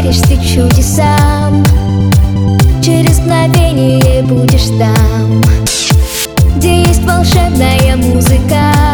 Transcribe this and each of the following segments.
веришь ты чудесам Через мгновение будешь там Где есть волшебная музыка.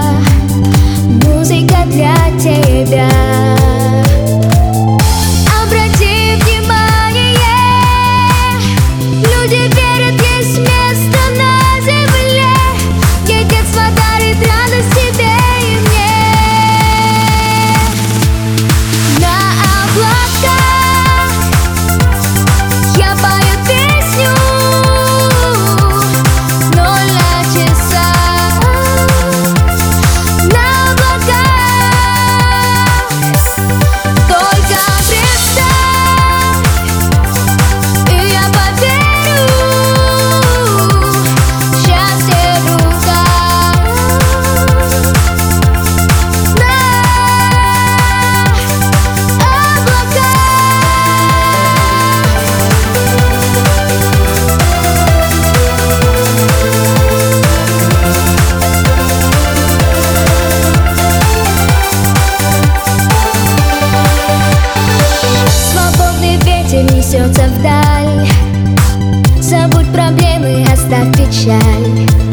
двинуться вдаль. Забудь проблемы, оставь печаль.